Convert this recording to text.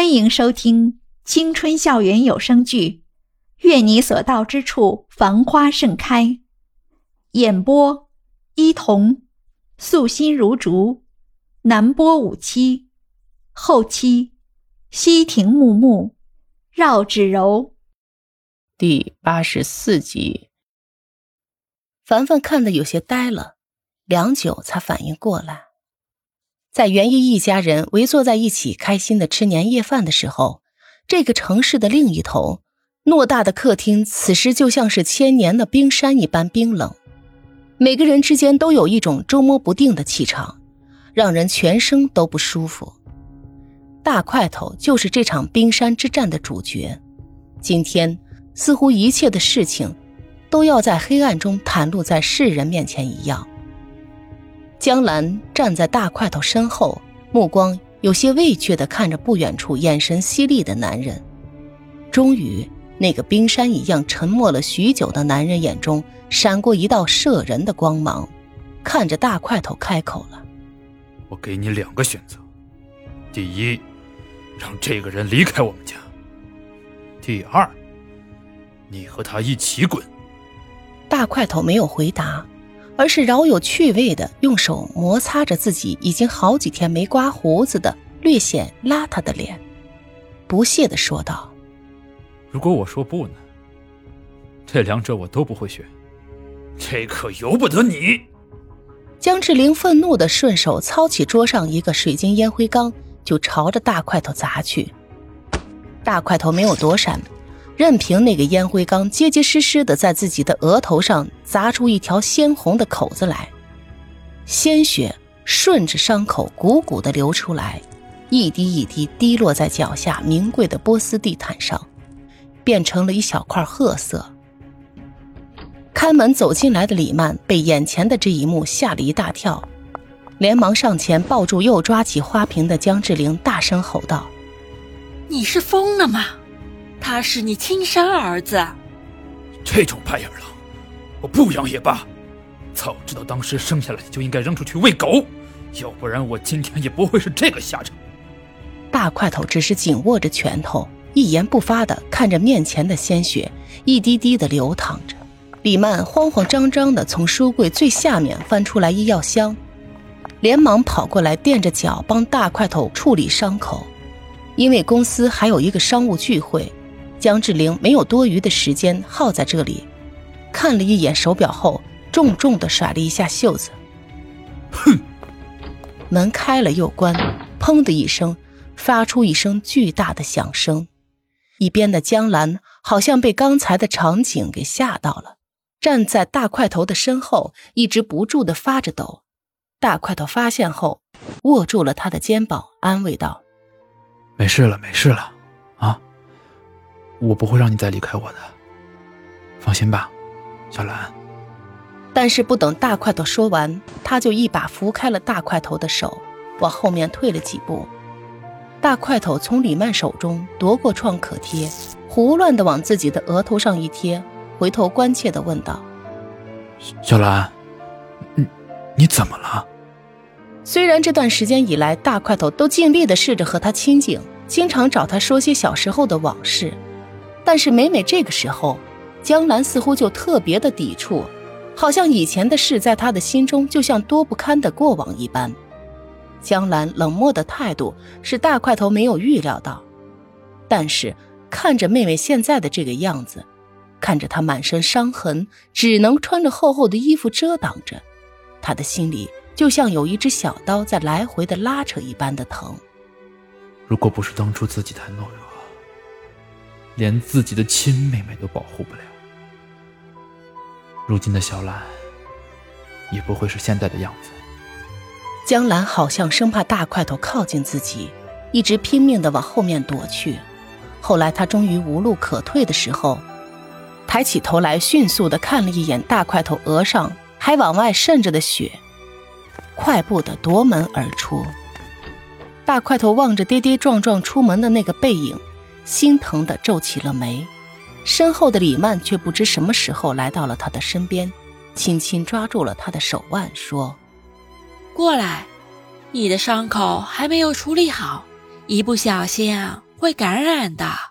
欢迎收听青春校园有声剧《愿你所到之处繁花盛开》，演播：伊童，素心如竹，南波五七，后期：西亭木木，绕指柔。第八十四集，凡凡看得有些呆了，良久才反应过来。在袁一一家人围坐在一起，开心的吃年夜饭的时候，这个城市的另一头，偌大的客厅此时就像是千年的冰山一般冰冷。每个人之间都有一种捉摸不定的气场，让人全身都不舒服。大块头就是这场冰山之战的主角。今天，似乎一切的事情，都要在黑暗中袒露在世人面前一样。江兰站在大块头身后，目光有些畏惧地看着不远处眼神犀利的男人。终于，那个冰山一样沉默了许久的男人眼中闪过一道摄人的光芒，看着大块头开口了：“我给你两个选择，第一，让这个人离开我们家；第二，你和他一起滚。”大块头没有回答。而是饶有趣味的用手摩擦着自己已经好几天没刮胡子的略显邋遢的脸，不屑的说道：“如果我说不呢？这两者我都不会选，这可由不得你。”江志玲愤怒的顺手操起桌上一个水晶烟灰缸，就朝着大块头砸去。大块头没有躲闪。任凭那个烟灰缸结结实实的在自己的额头上砸出一条鲜红的口子来，鲜血顺着伤口汩汩的流出来，一滴一滴滴落在脚下名贵的波斯地毯上，变成了一小块褐色。开门走进来的李曼被眼前的这一幕吓了一大跳，连忙上前抱住又抓起花瓶的江志玲，大声吼道：“你是疯了吗？”他是你亲生儿子，这种白眼狼，我不养也罢。早知道当时生下来就应该扔出去喂狗，要不然我今天也不会是这个下场。大块头只是紧握着拳头，一言不发的看着面前的鲜血一滴滴的流淌着。李曼慌慌张张的从书柜最下面翻出来医药箱，连忙跑过来垫着脚帮大块头处理伤口，因为公司还有一个商务聚会。江志玲没有多余的时间耗在这里，看了一眼手表后，重重的甩了一下袖子。哼！门开了又关，砰的一声，发出一声巨大的响声。一边的江兰好像被刚才的场景给吓到了，站在大块头的身后，一直不住的发着抖。大块头发现后，握住了他的肩膀，安慰道：“没事了，没事了，啊。”我不会让你再离开我的，放心吧，小兰。但是不等大块头说完，他就一把扶开了大块头的手，往后面退了几步。大块头从李曼手中夺过创可贴，胡乱的往自己的额头上一贴，回头关切的问道：“小兰，你你怎么了？”虽然这段时间以来，大块头都尽力的试着和他亲近，经常找他说些小时候的往事。但是每每这个时候，江兰似乎就特别的抵触，好像以前的事在他的心中就像多不堪的过往一般。江兰冷漠的态度是大块头没有预料到，但是看着妹妹现在的这个样子，看着她满身伤痕，只能穿着厚厚的衣服遮挡着，他的心里就像有一只小刀在来回的拉扯一般的疼。如果不是当初自己太懦弱。连自己的亲妹妹都保护不了，如今的小兰也不会是现在的样子。江兰好像生怕大块头靠近自己，一直拼命的往后面躲去。后来他终于无路可退的时候，抬起头来，迅速的看了一眼大块头额上还往外渗着的血，快步的夺门而出。大块头望着跌跌撞撞出门的那个背影。心疼的皱起了眉，身后的李曼却不知什么时候来到了他的身边，轻轻抓住了他的手腕，说：“过来，你的伤口还没有处理好，一不小心啊，会感染的。